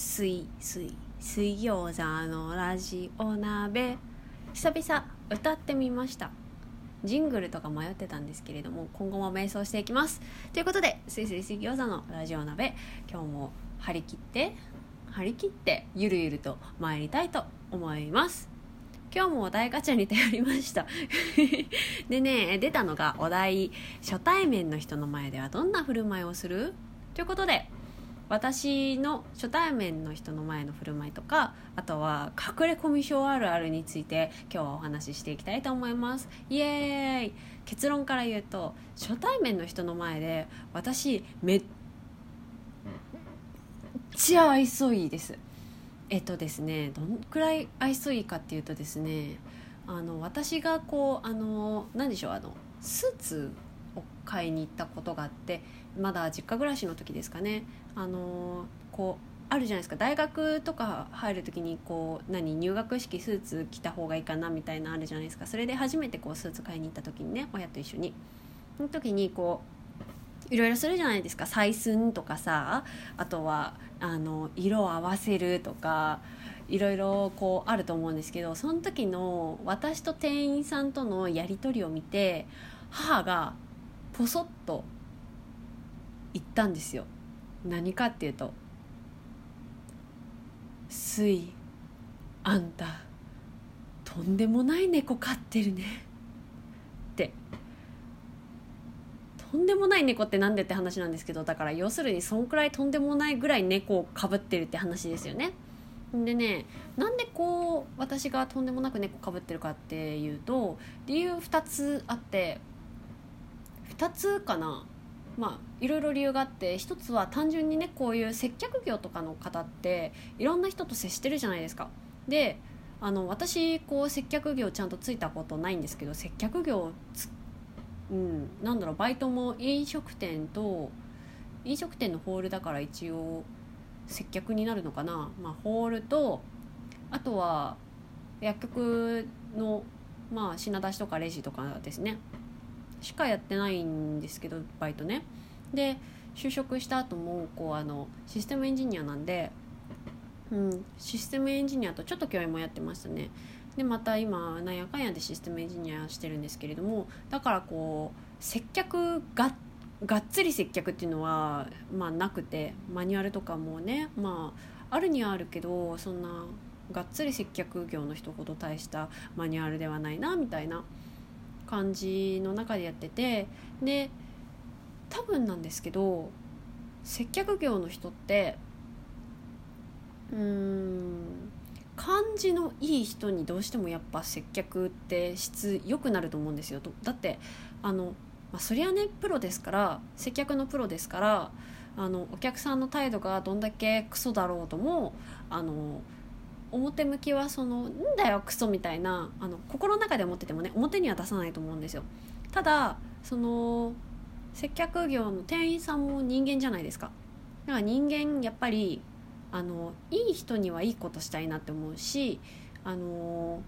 水水水餃子のラジオ鍋。久々歌ってみました。ジングルとか迷ってたんですけれども今後も瞑想していきます。ということで水水水餃子のラジオ鍋今日も張り切って張り切ってゆるゆると参りたいと思います。今日もお題ガチャに頼りました。でね出たのがお題初対面の人の前ではどんな振る舞いをする？ということで私の初対面の人の前の振る舞いとかあとは隠れコミュ障あるあるについて今日はお話ししていきたいと思います。イエーイ！結論から言うと初対面の人の前で私めっちゃ愛想いいです。えっとですねどんくらい愛想いいかっていうとですねあの私がこうあの何でしょうあのスーツを買いに行ったことがあってまだ実家暮らしの時ですかね。あのこうあるじゃないですか。大学とか入る時にこう何入学式スーツ着た方がいいかなみたいなあるじゃないですか。それで初めてこうスーツ買いに行った時にね親と一緒に。その時にこういろいろするじゃないですか。採寸とかさあとはあの色を合わせるとかいろいろこうあると思うんですけどその時の私と店員さんとのやり取りを見て母がポソッと言ったんですよ。何かっていうと「すいあんたとんでもない猫飼ってるね」って。とんでもない猫ってなんでって話なんですけどだから要するにそんくらいとんでもないぐらい猫をかぶってるって話ですよね。でねなんでこう私がとんでもなく猫かぶってるかっていうと理由2つあって2つかな。まあいろいろ理由があって一つは単純にねこういう接客業とかの方っていろんな人と接してるじゃないですか。であの私こう接客業ちゃんとついたことないんですけど接客業うん、なんだろうバイトも飲食店と飲食店のホールだから一応接客になるのかな、まあ、ホールとあとは薬局の、まあ、品出しとかレジとかですねしかやってないんですけどバイトね。で就職した後もこうあのシステムエンジニアなんで、うん、システムエンジニアとちょっと教員もやってましたね。でまた今なんやかんやでシステムエンジニアしてるんですけれどもだからこう接客ががっつり接客っていうのは、まあ、なくてマニュアルとかもねまああるにはあるけどそんながっつり接客業の人ほど大したマニュアルではないなみたいな感じの中でやっててで多分なんですけど接客業の人ってうーん感じのいい人にどうしてもやっぱ接客って質良くなると思うんですよ。だってあの、まあ、そりゃねプロですから接客のプロですからあのお客さんの態度がどんだけクソだろうともあの表向きはその「んだよクソ」みたいなあの心の中で思っててもね表には出さないと思うんですよ。ただその接客業の店員さんも人間じゃないですか。だから人間やっぱりあのいい人にはいいことしたいなって思うしあの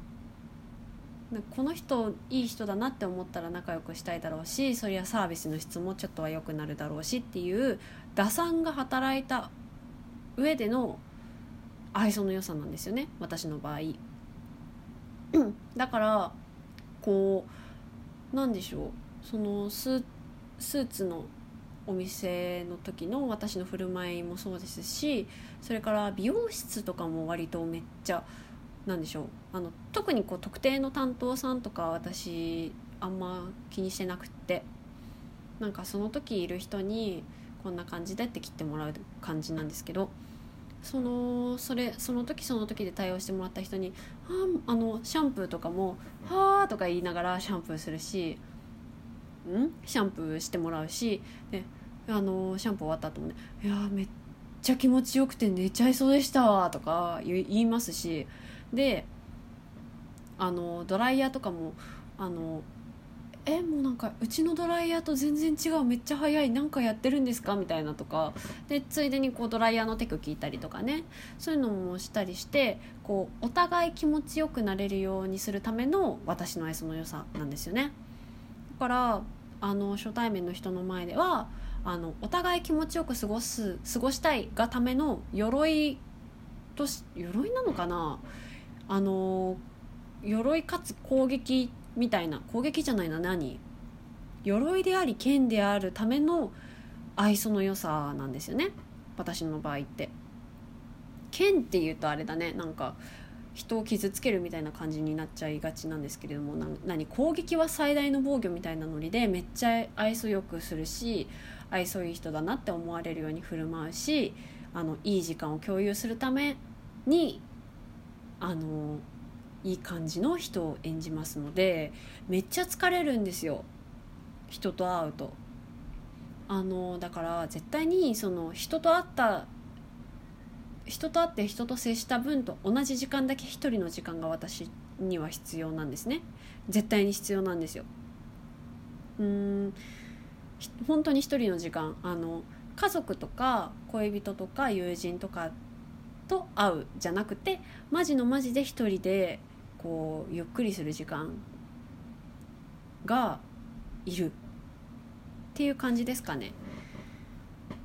この人いい人だなって思ったら仲良くしたいだろうしそりゃサービスの質もちょっとは良くなるだろうしっていう打算が働いた上での愛想の良さなんですよね私の場合。だからこうなんでしょうそのススーツのお店の時の私の振る舞いもそうですしそれから美容室とかも割とめっちゃなんでしょうあの特にこう特定の担当さんとか私あんま気にしてなくってなんかその時いる人にこんな感じでって切ってもらう感じなんですけどそのそれその時その時で対応してもらった人に「ああのシャンプーとかも「はあ」とか言いながらシャンプーするし「ん?」シャンプーしてもらうしであのシャンプー終わった後もね「いやめっちゃ気持ちよくて寝ちゃいそうでしたわ」とか言いますしであのドライヤーとかもあのえもうなんかうちのドライヤーと全然違うめっちゃ早い何かやってるんですか？みたいなとか。でついでにこうドライヤーのテク聞いたりとかね。そういうのもしたりしてこうお互い気持ちよくなれるようにするための私の愛想の良さなんですよね。だからあの初対面の人の前ではあのお互い気持ちよく過ごす過ごしたいがための鎧とし鎧なのかな？あの鎧かつ攻撃みたいな攻撃じゃないな何？鎧であり剣であるための愛想の良さなんですよね。私の場合って。剣っていうとあれだね。なんか人を傷つけるみたいな感じになっちゃいがちなんですけれどもな何？攻撃は最大の防御みたいなノリでめっちゃ愛想よくするし愛想いい人だなって思われるように振る舞うしあのいい時間を共有するためにあのいい感じの人を演じますのでめっちゃ疲れるんですよ。人と会うと。あのだから絶対にその人と会った人と会って人と接した分と同じ時間だけ一人の時間が私には必要なんですね。絶対に必要なんですよ。うん本当に一人の時間あの家族とか恋人とか友人とかと会うじゃなくてマジのマジで一人でこうゆっくりする時間がいるっていう感じですかね。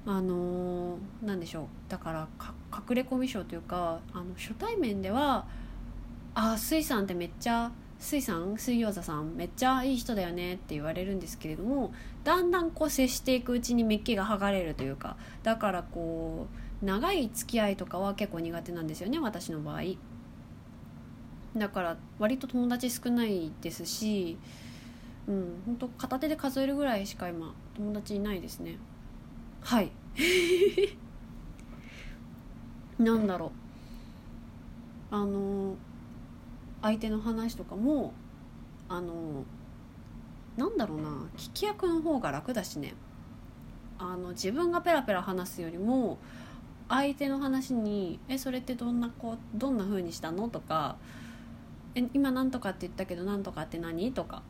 あのー、でしょうだから隠れ込み賞というかあの初対面では「ああ水さんってめっちゃ水さん水餃子さんめっちゃいい人だよね」って言われるんですけれどもだんだんこう接していくうちにメッキが剥がれるというかだからこう長い付き合いとかは結構苦手なんですよね私の場合。だから割と友達少ないですしうん本当片手で数えるぐらいしか今友達いないですね。はい。なんだろう。あの相手の話とかもあのなんだろうな。聞き役の方が楽だしね。あの自分がペラペラ話すよりも相手の話に「えそれってどんなこどんな風にしたの?」とか「え今何とかって言ったけど何とかって何?」とか。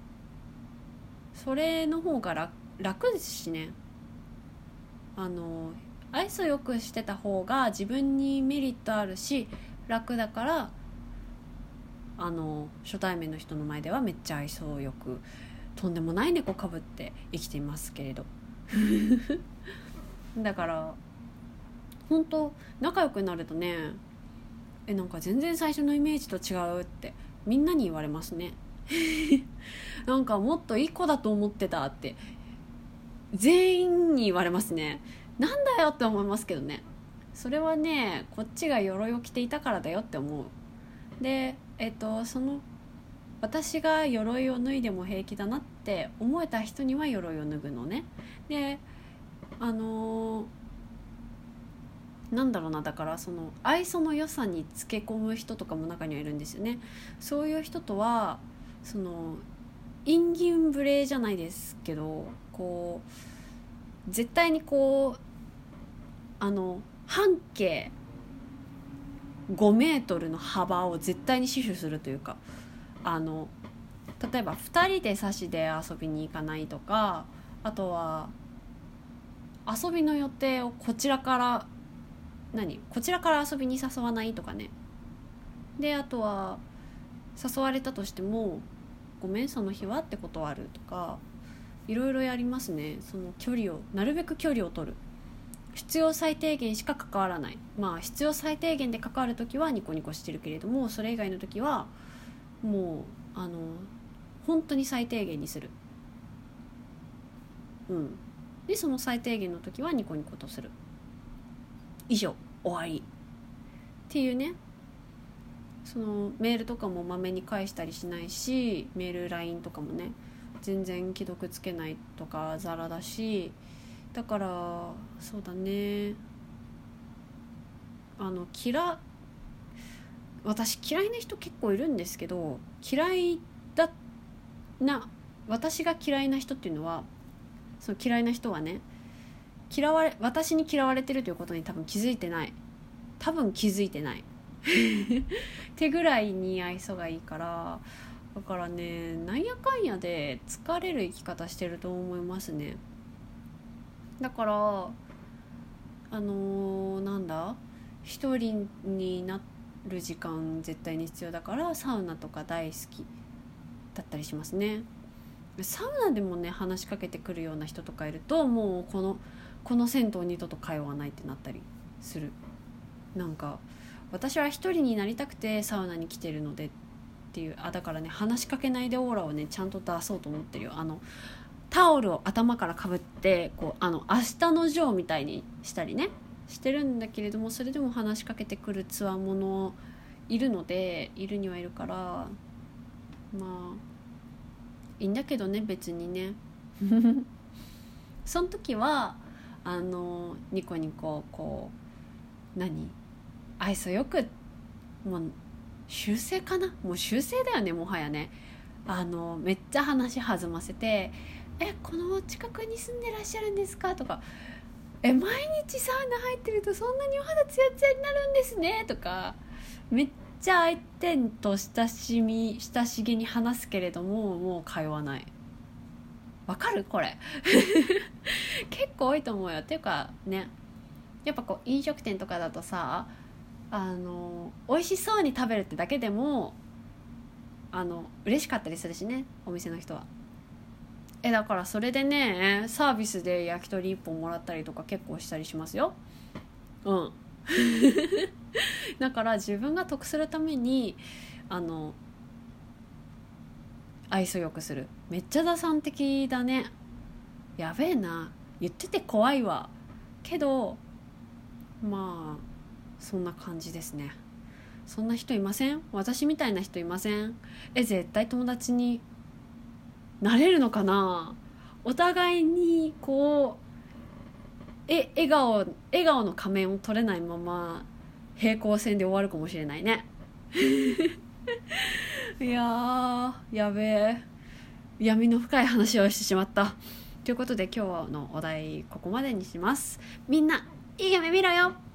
それの方が楽ですしね。あの愛想よくしてた方が自分にメリットあるし楽だからあの初対面の人の前ではめっちゃ愛想よくとんでもない猫かぶって生きていますけれど。だから本当仲良くなるとねえなんか全然最初のイメージと違うってみんなに言われますね。なんかもっといい子だと思ってたって。全員に言われますね。なんだよって思いますけどね。それはねこっちが鎧を着ていたからだよって思う。でえっとその私が鎧を脱いでも平気だなって思えた人には鎧を脱ぐのね。であのー、なんだろうなだからその愛想の良さにつけ込む人とかも中にはいるんですよね。そういう人とはそのインギンブレじゃないですけどこう絶対にこうあの半径5メートルの幅を絶対に死守するというかあの例えば2人で差しで遊びに行かないとかあとは遊びの予定をこちらから何？こちらから遊びに誘わないとかね。であとは誘われたとしても「ごめんその日は」って断るとかいろいろやりますね。その距離をなるべく距離を取る。必要最低限しか関わらない。まあ必要最低限で関わる時はニコニコしてるけれどもそれ以外の時はもうあの本当に最低限にする。うん。でその最低限の時はニコニコとする。以上終わりっていうね。そのメールとかもまめに返したりしないしメール LINE とかもね全然既読つけないとかザラだしだからそうだね。あの嫌私嫌いな人結構いるんですけど嫌いだな私が嫌いな人っていうのはその嫌いな人はね嫌われ私に嫌われてるということに多分気づいてない。多分気づいてない。ってぐらいに愛想がいいからだからねなんやかんやで疲れる生き方してると思いますね。だからあのー、なんだ？一人になる時間絶対に必要だからサウナとか大好きだったりしますね。サウナでもね話しかけてくるような人とかいるともうこのこの銭湯二度と通わないってなったりする。なんか私は一人になりたくてサウナに来てるのでっていうあだからね話しかけないでオーラをねちゃんと出そうと思ってるよ。あのタオルを頭からかぶってこうあの明日のジョーみたいにしたりねしてるんだけれどもそれでも話しかけてくるつわものいるのでいるにはいるからまあいいんだけどね別にね。その時はあのニコニコこう何？愛想よくもう修正かな？もう修正だよねもはやね。あのめっちゃ話弾ませて「えこの近くに住んでらっしゃるんですか?」とか「え毎日サウナ入ってるとそんなにお肌ツヤツヤになるんですね」とかめっちゃ相手と親しみ親しげに話すけれどももう通わない。わかる？これ。結構多いと思うよ。っていうかね。やっぱこう飲食店とかだとさあの美味しそうに食べるってだけでもあの嬉しかったりするしね。お店の人は。えだからそれでねサービスで焼き鳥1本もらったりとか結構したりしますよ。うん。だから自分が得するためにあの愛想よくする。めっちゃ打算的だね。やべえな。言ってて怖いわ。けどまあそんな感じですね。そんな人いません？私みたいな人いません？え絶対友達になれるのかな？お互いにこうえ笑顔笑顔の仮面を取れないまま平行線で終わるかもしれないね。いややべえ。闇の深い話をしてしまった。ということで今日のお題ここまでにします。みんないい夢見ろよ。